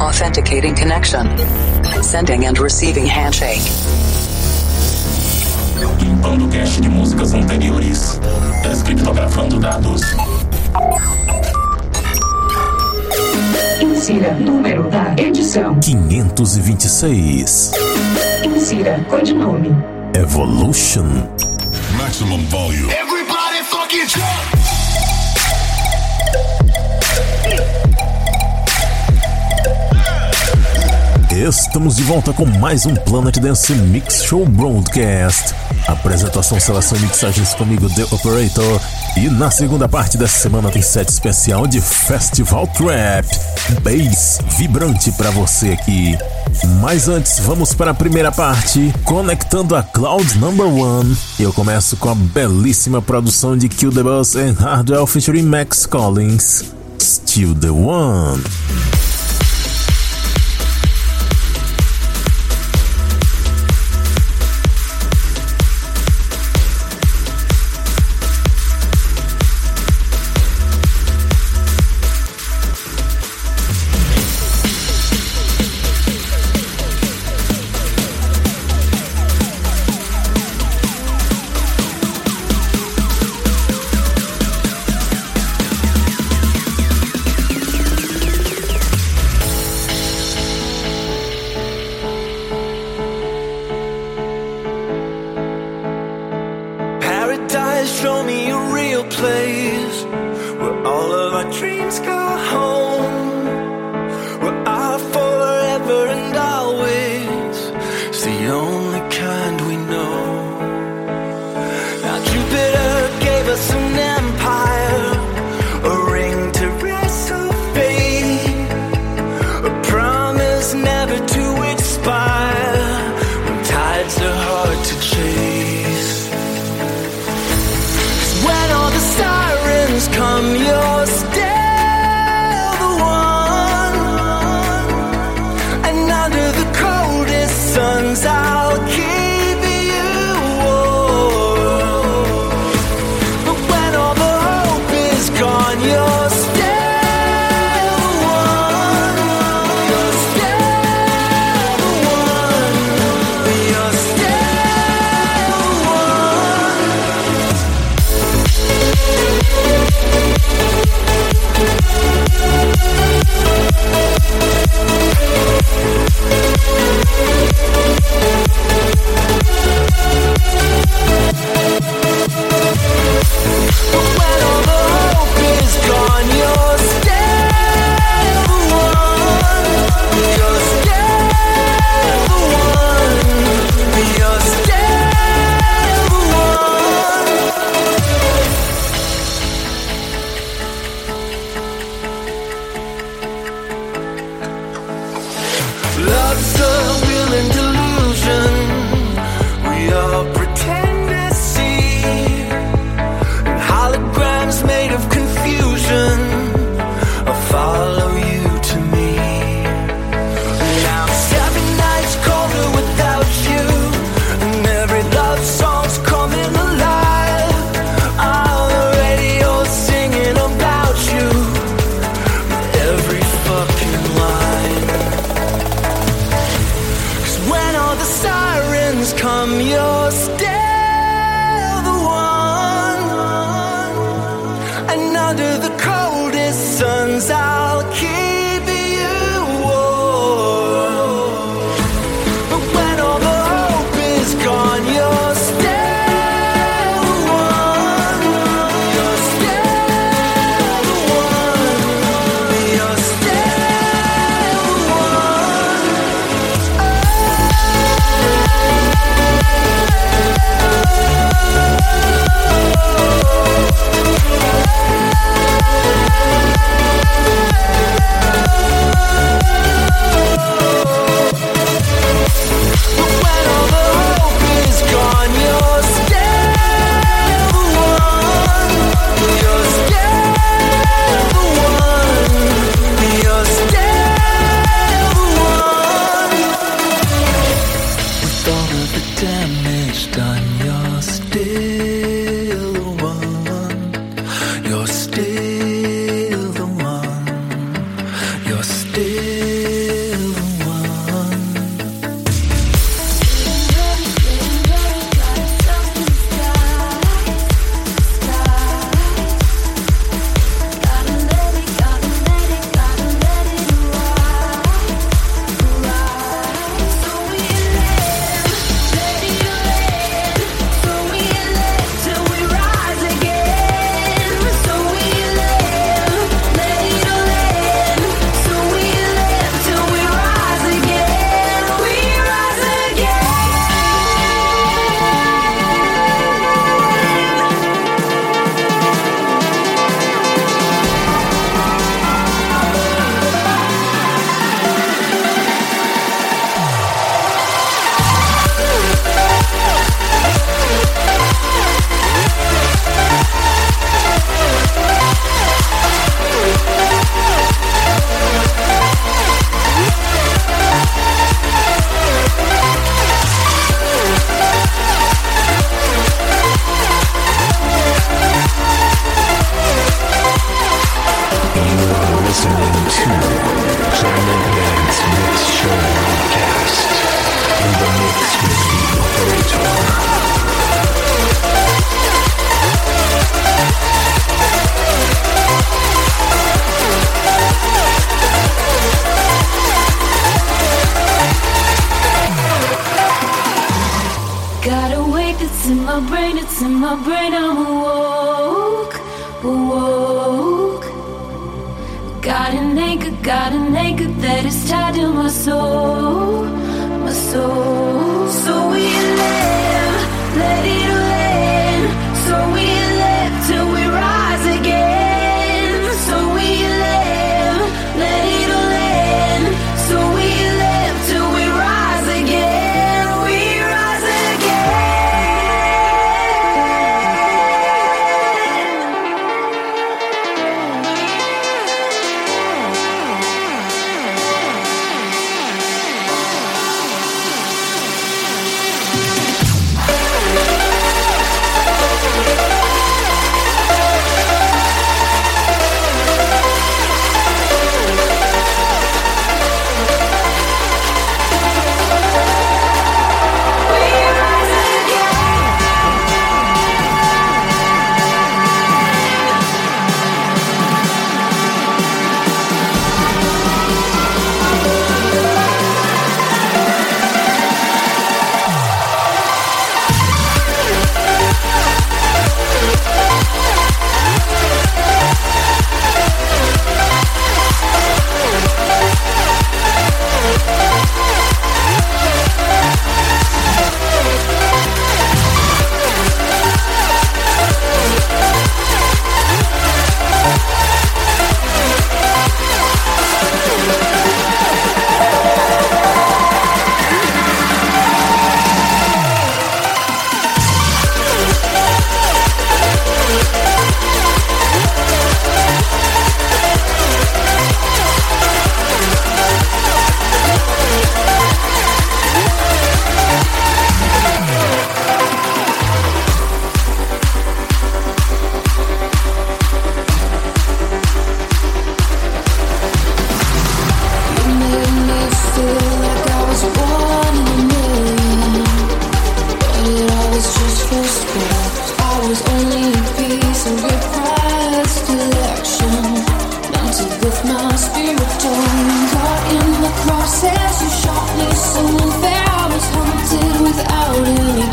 Authenticating connection. Sending and receiving handshake. Limpando cache de músicas anteriores. Descriptografando dados. Insira número da edição: 526. Insira codinome: Evolution. Maximum volume. Everybody fucking jump! Estamos de volta com mais um Planet Dance Mix Show Broadcast. Apresentação, seleção e mixagens comigo, The Operator. E na segunda parte dessa semana tem set especial de Festival Trap. Bass vibrante para você aqui. Mas antes, vamos para a primeira parte, conectando a Cloud Number One. Eu começo com a belíssima produção de Kill the Buzz and Hardwell featuring Max Collins. Still the One.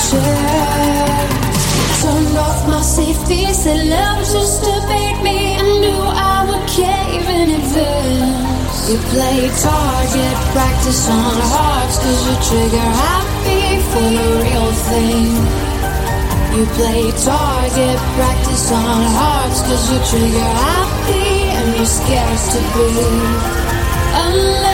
Trigger So I'm off my safety, so fake me and knew I would cave in advance. You play target, practice on hearts, cause you trigger happy for a real thing. You play target, practice on hearts, cause you trigger happy and you're scared to be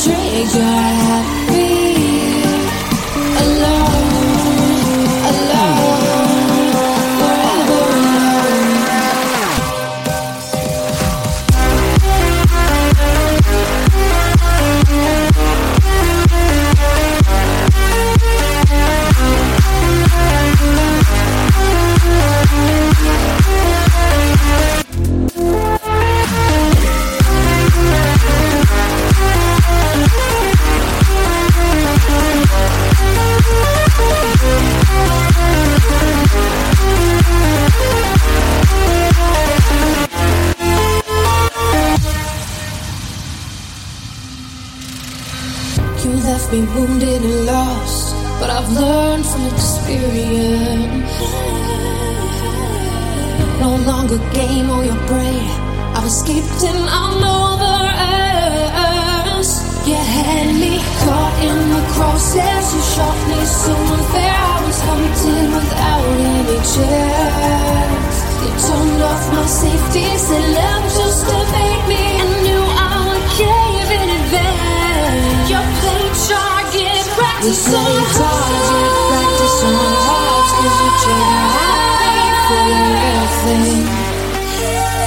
trigger happy, alone, You me wounded and lost, but I've learned from experience. No longer game on your brain. I've escaped and I'm over us. You had me caught in the crosshairs. You shot me so unfair. I was hunted without any chance. You turned off my safety, said love just to make me. I knew target, practice on target, practice on hearts, cause you trigger happy for the real thing.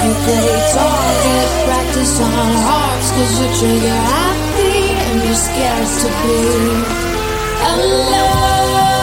You play target, practice on hearts, cause you trigger happy and you're scared to be alone.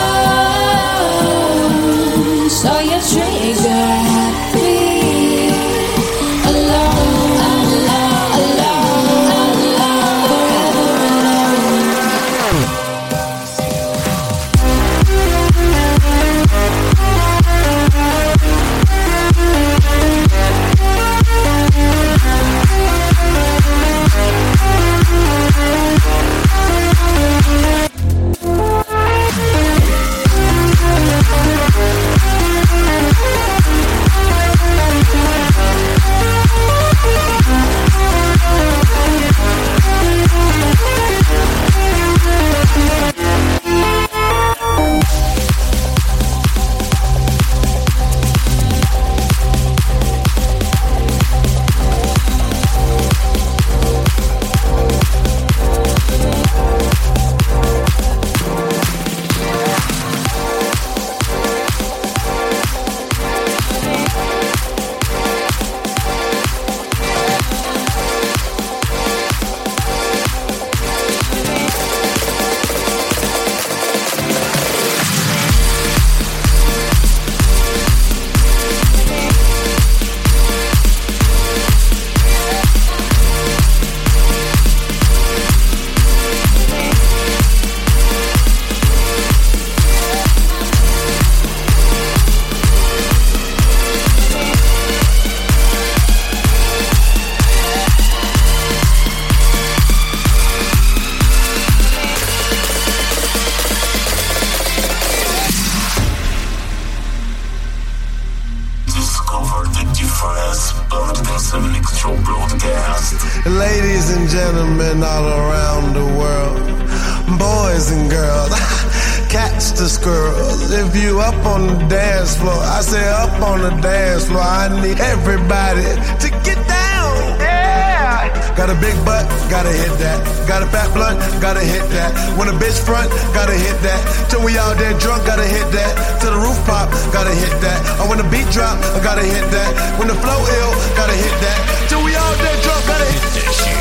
On the dance floor. I need everybody to get down. Yeah. Got a big butt, gotta hit that. Got a fat blunt, gotta hit that. When a bitch front, gotta hit that. Till we all dead drunk, gotta hit that. Till the roof pop, gotta hit that. Or when the beat drop, I gotta hit that. When the flow ill, gotta hit that. Till we all dead drunk, gotta hit that shit.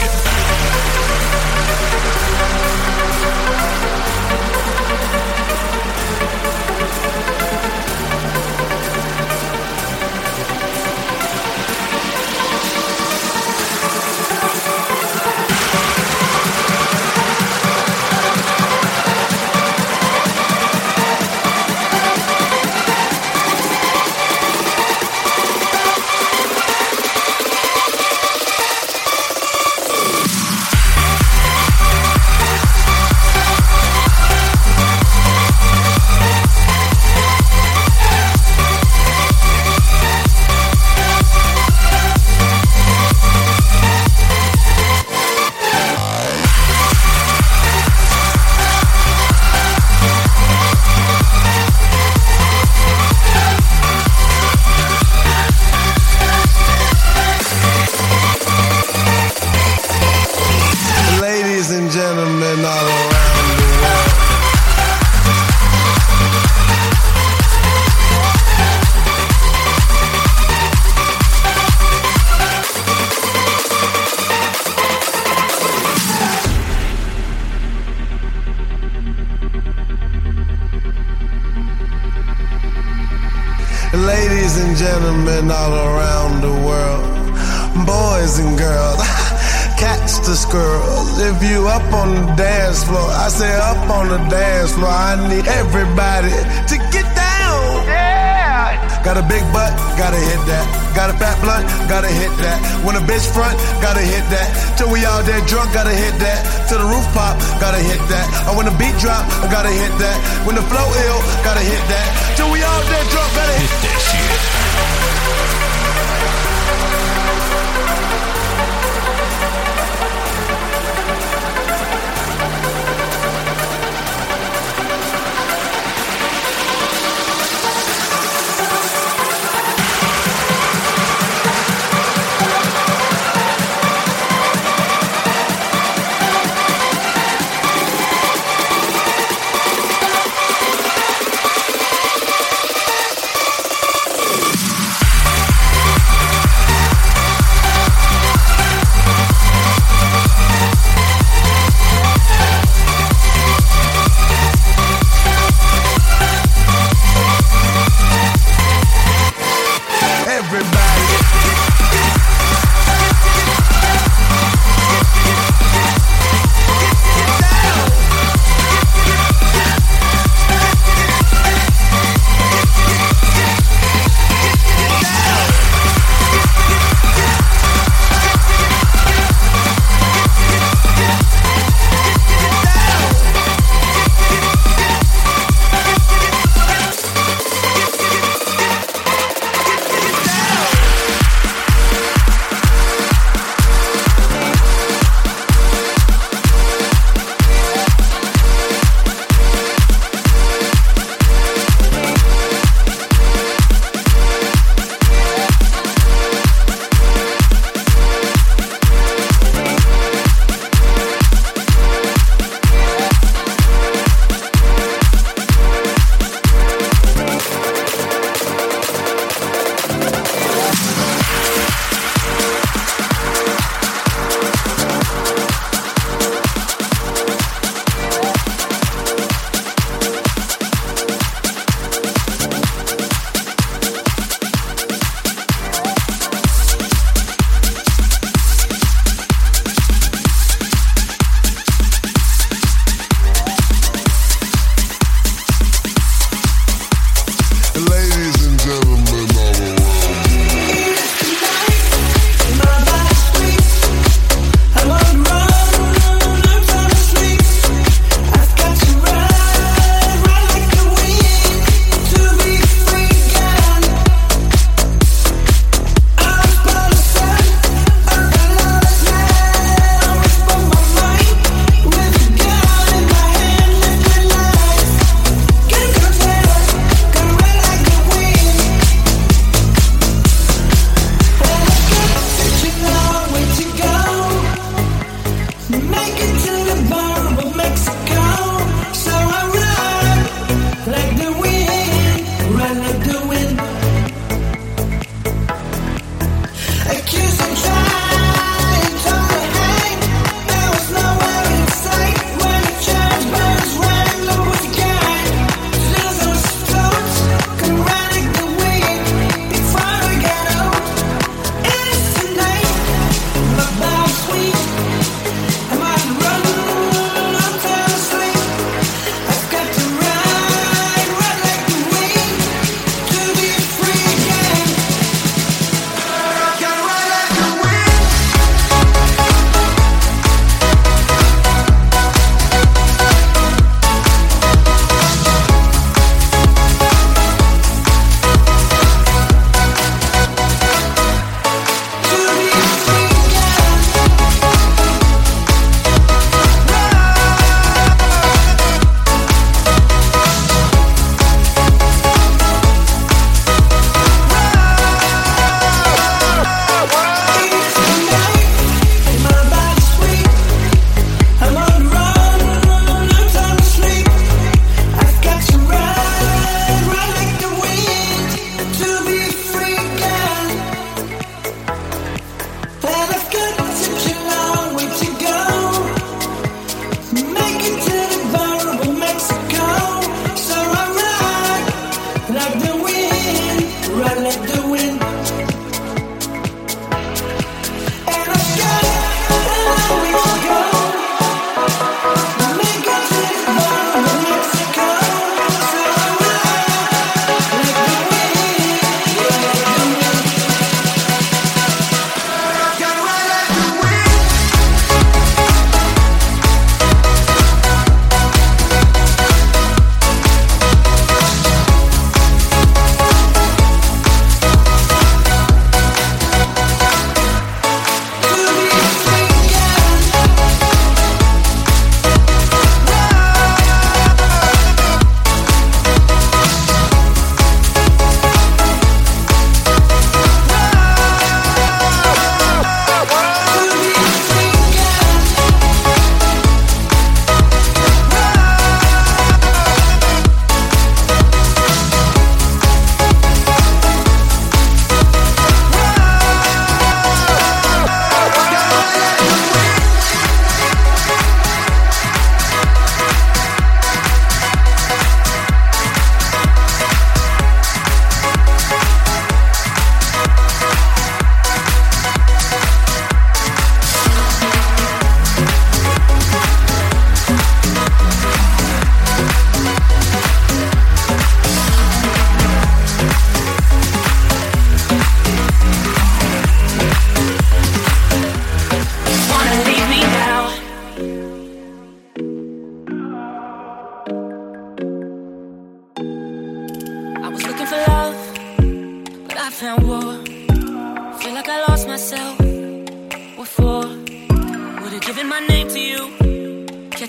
The dance floor. I need everybody to get down. Yeah. Got a big butt, gotta hit that. Got a fat blunt, gotta hit that. When a bitch front, gotta hit that. Till we all dead drunk, gotta hit that. Till the roof pop, gotta hit that. Or when the beat drop, I gotta hit that. When the flow ill, gotta hit that. Till we all dead drunk, gotta hit that shit.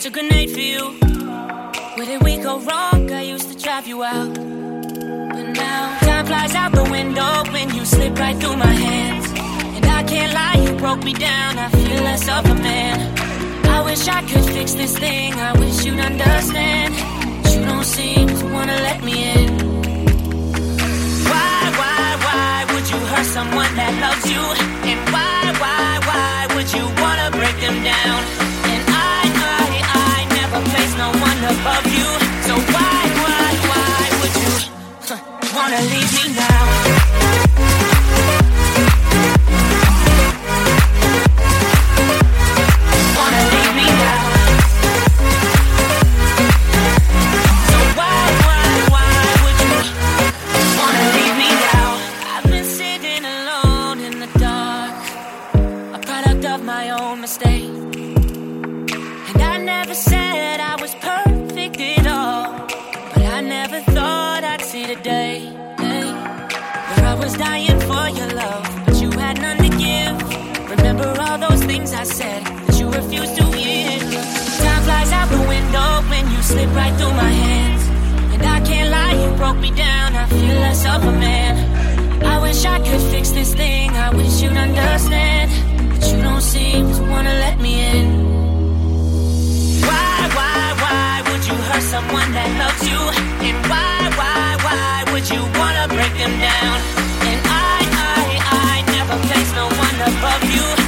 Catch a grenade for you. Where did we go wrong? I used to drive you out. But now time flies out the window when you slip right through my hands. And I can't lie, you broke me down. I feel less of a man. I wish I could fix this thing. I wish you'd understand. But you don't seem to wanna let me in. Why, why, why would you hurt someone that loves you? And why, why, why would you wanna break them down? Above you. So why, why, why would you huh, wanna leave me me down. I feel less of a man. I wish I could fix this thing. I wish you'd understand. But you don't seem to wanna let me in. Why, why, why would you hurt someone that loves you? And why, why, why would you wanna break them down? And I, I, I never place no one above you.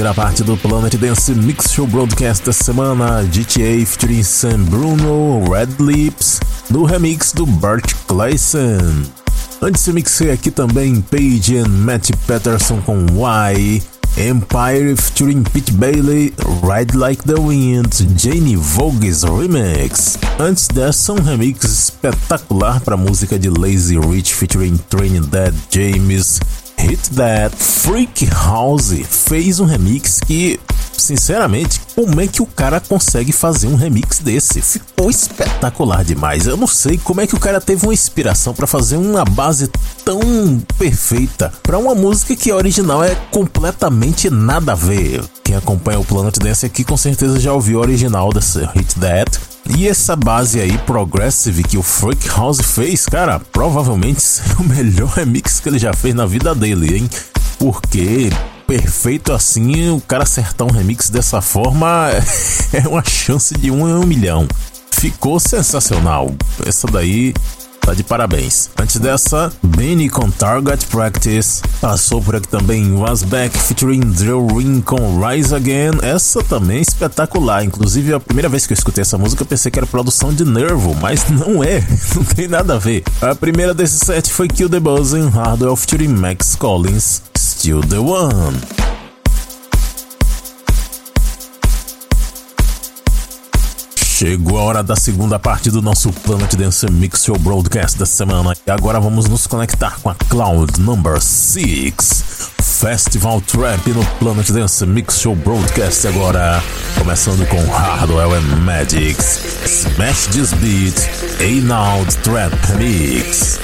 Primeira parte do Planet Dance Mix Show Broadcast da semana, GTA featuring Sam Bruno, Red Lips, no remix do Bart Clayson. Antes eu mixei aqui também Paige and Matt Patterson com Y, Empire featuring Pete Bailey, Ride Like the Wind, Jane Vogue's Remix. Antes dessa, um remix espetacular para a música de Lazy Rich featuring Trinidad James, Hit That. Freak House fez um remix que, sinceramente, como é que o cara consegue fazer um remix desse? Ficou espetacular demais. Eu não sei como é que o cara teve uma inspiração para fazer uma base tão perfeita para uma música que a original é completamente nada a ver. Quem acompanha o Planet Dance aqui com certeza já ouviu o original desse Hit That. E essa base aí, Progressive, que o Freak House fez, cara, provavelmente é o melhor remix que ele já fez na vida dele, hein? Porque perfeito assim, o cara acertar um remix dessa forma é uma chance de um em um milhão. Ficou sensacional. Essa daí tá de parabéns. Antes dessa, Benny com Target Practice. Passou por aqui também Was Back featuring Drill Ring com Rise Again. Essa também é espetacular. Inclusive, a primeira vez que eu escutei essa música, pensei que era produção de Nervo, mas não é. Não tem nada a ver. A primeira desse set foi Kill the Buzz em Hardwell featuring Max Collins. Still the One. Chegou a hora da segunda parte do nosso Planet Dance Mix Show Broadcast da semana. E agora vamos nos conectar com a Cloud Number 6. Festival Trap no Planet Dance Mix Show Broadcast agora. Começando com Hardwell and Magics. Smash This Beat. A Now Trap Mix.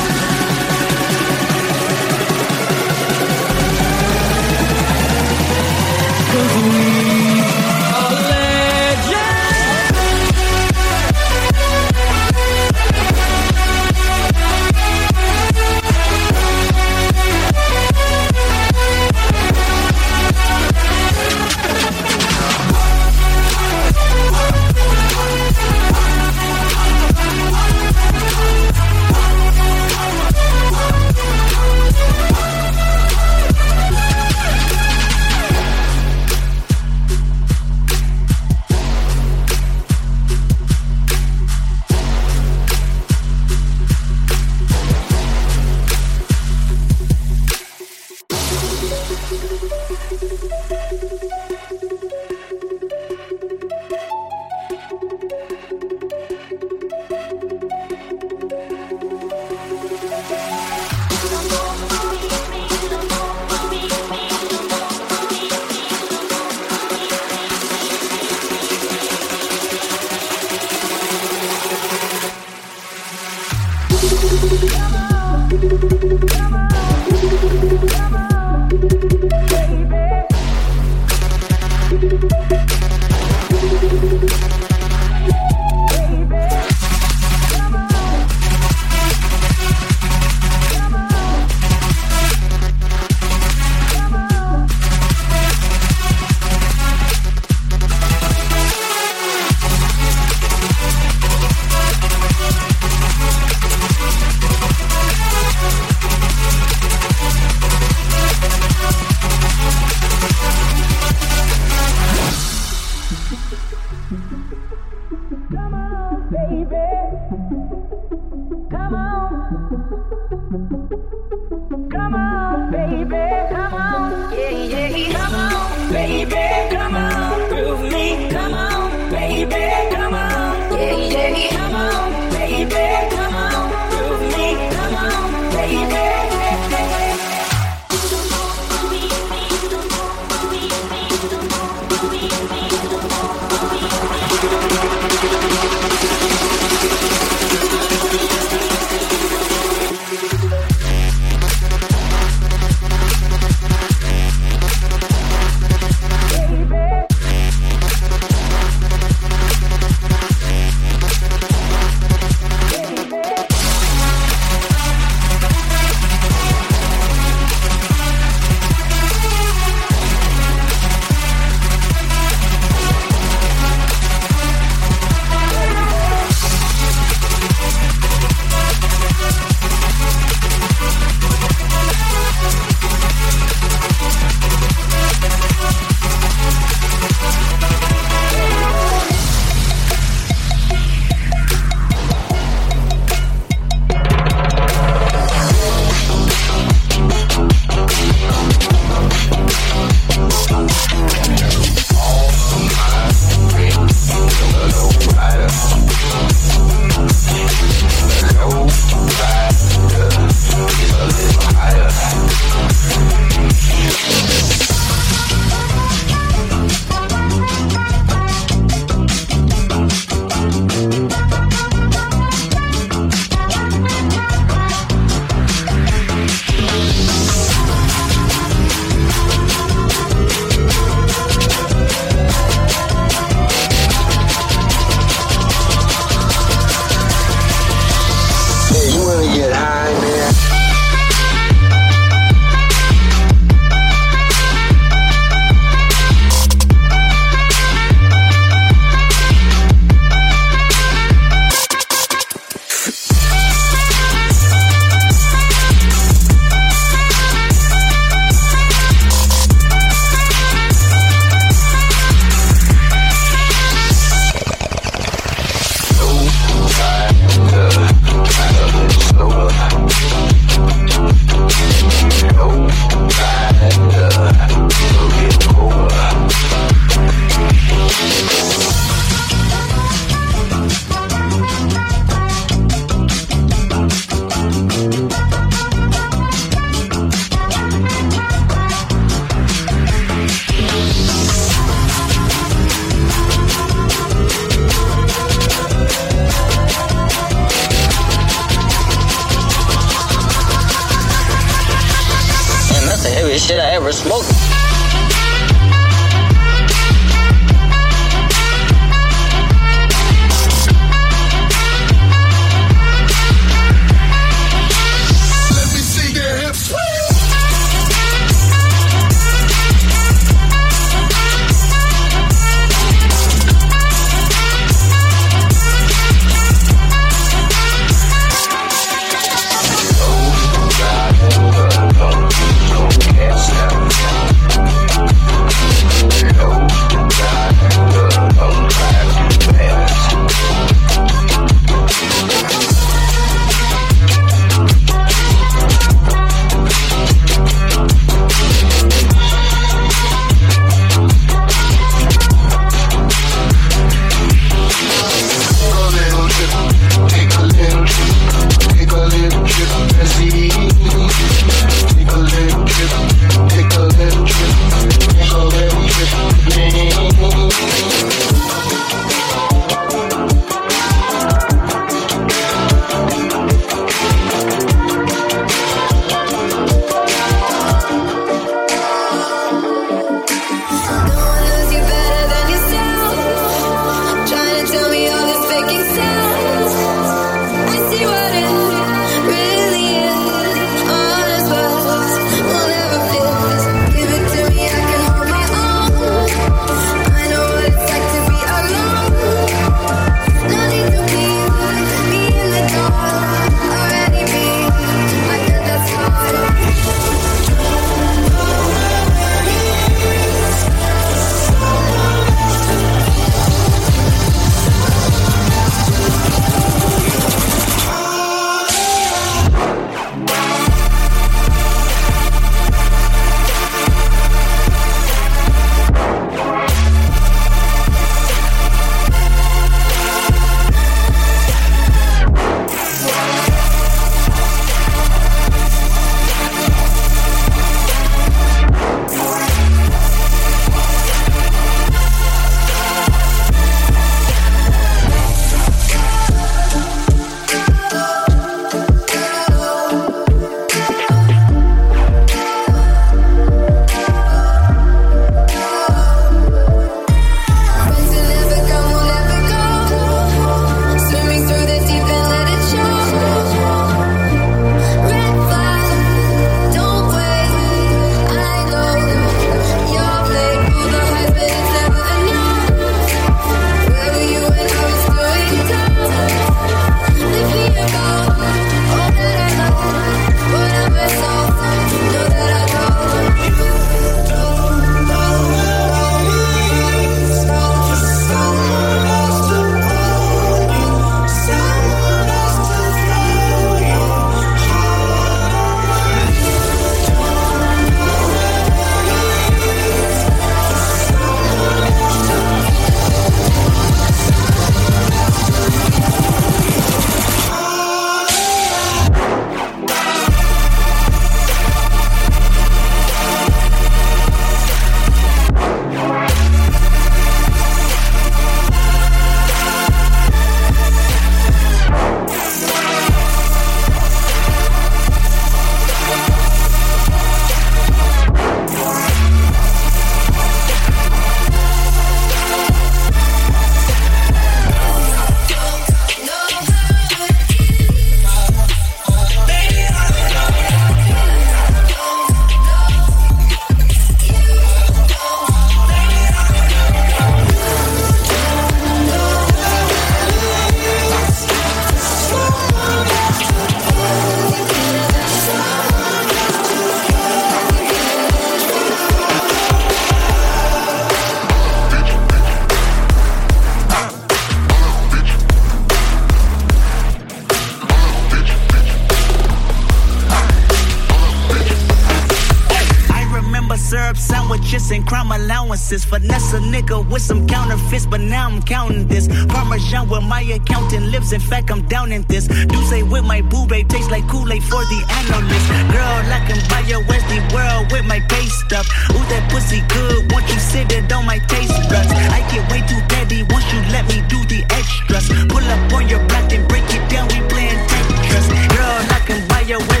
Allowances. Finesse a nigga with some counterfeits, but now I'm counting this. Parmesan where my accountant lives. In fact, I'm down in this. Say with my boo babe tastes like Kool-Aid for the analyst. Girl, I can buy your Westie world with my pay stuff. Ooh, that pussy good. Once you sit it on my taste buds. I get way too petty once you let me do the extras. Pull up on your block and break it down. We playing Tetris. Girl, I can buy your Westie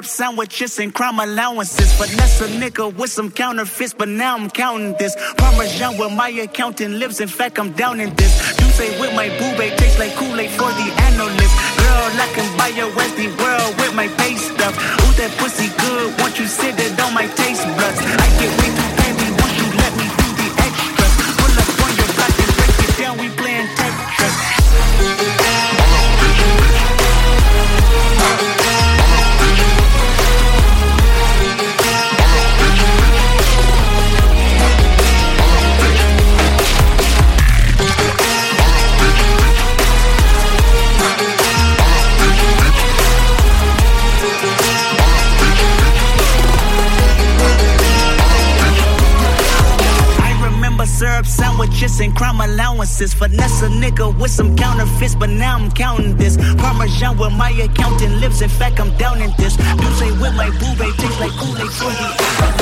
syrup sandwiches and crime allowances. Finesse a nigga with some counterfeits, but now I'm counting this. Parmesan where my accountant lives. In fact, I'm down in this. You say with my boo tastes like Kool-Aid for the analyst. Girl, I can buy your empty world with my pay stuff. Ooh, that pussy good. Once you sit it on my taste buds. I get way sandwiches and crime allowances. Finesse a nigga with some counterfeits, but now I'm counting this. Parmesan where my accountant lives. In fact, I'm down in this. Say with my boo tastes like Kool-Aid for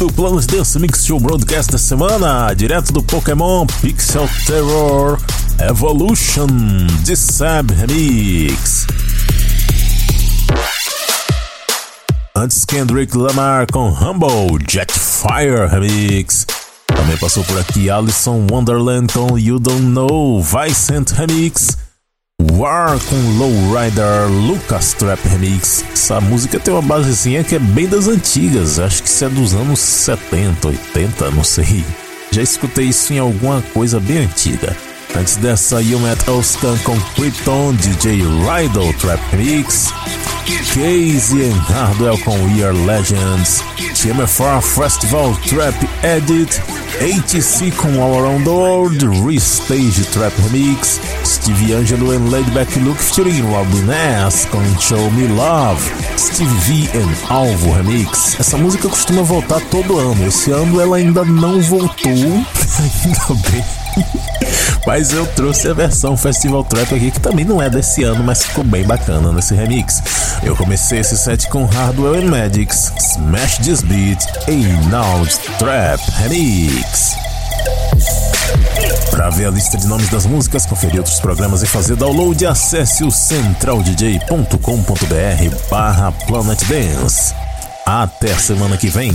Fechando planos desse Mix Show Broadcast da semana, direto do Pokémon Pixel Terror Evolution de Sab Remix. Antes Kendrick Lamar com Humble Jetfire Remix. Também passou por aqui Alison Wonderland com You Don't Know Vicent Remix. War com Lowrider Lucas Trap Remix. Essa música tem uma basezinha que é bem das antigas, acho que isso é dos anos 70, 80, não sei. Já escutei isso em alguma coisa bem antiga. Antes dessa, You Met Oscan com Krypton, DJ Rydell Trap Remix. Casey and Hardwell com We Are Legends, TMFR Festival Trap Edit, ATC com All Around the World, Restage Trap Remix, Steve Angelo and Laidback Luke featuring Robin S com Show Me Love, Steve V and Alvo Remix. Essa música costuma voltar todo ano, esse ano ela ainda não voltou, ainda bem. Mas eu trouxe a versão Festival Trap aqui, que também não é desse ano, mas ficou bem bacana nesse remix. Eu comecei esse set com Hardwell and Magics, Smash This Beat e Now Trap Remix. Para ver a lista de nomes das músicas, conferir outros programas e fazer download, acesse o centraldj.com.br barra Planet Dance. Até semana que vem.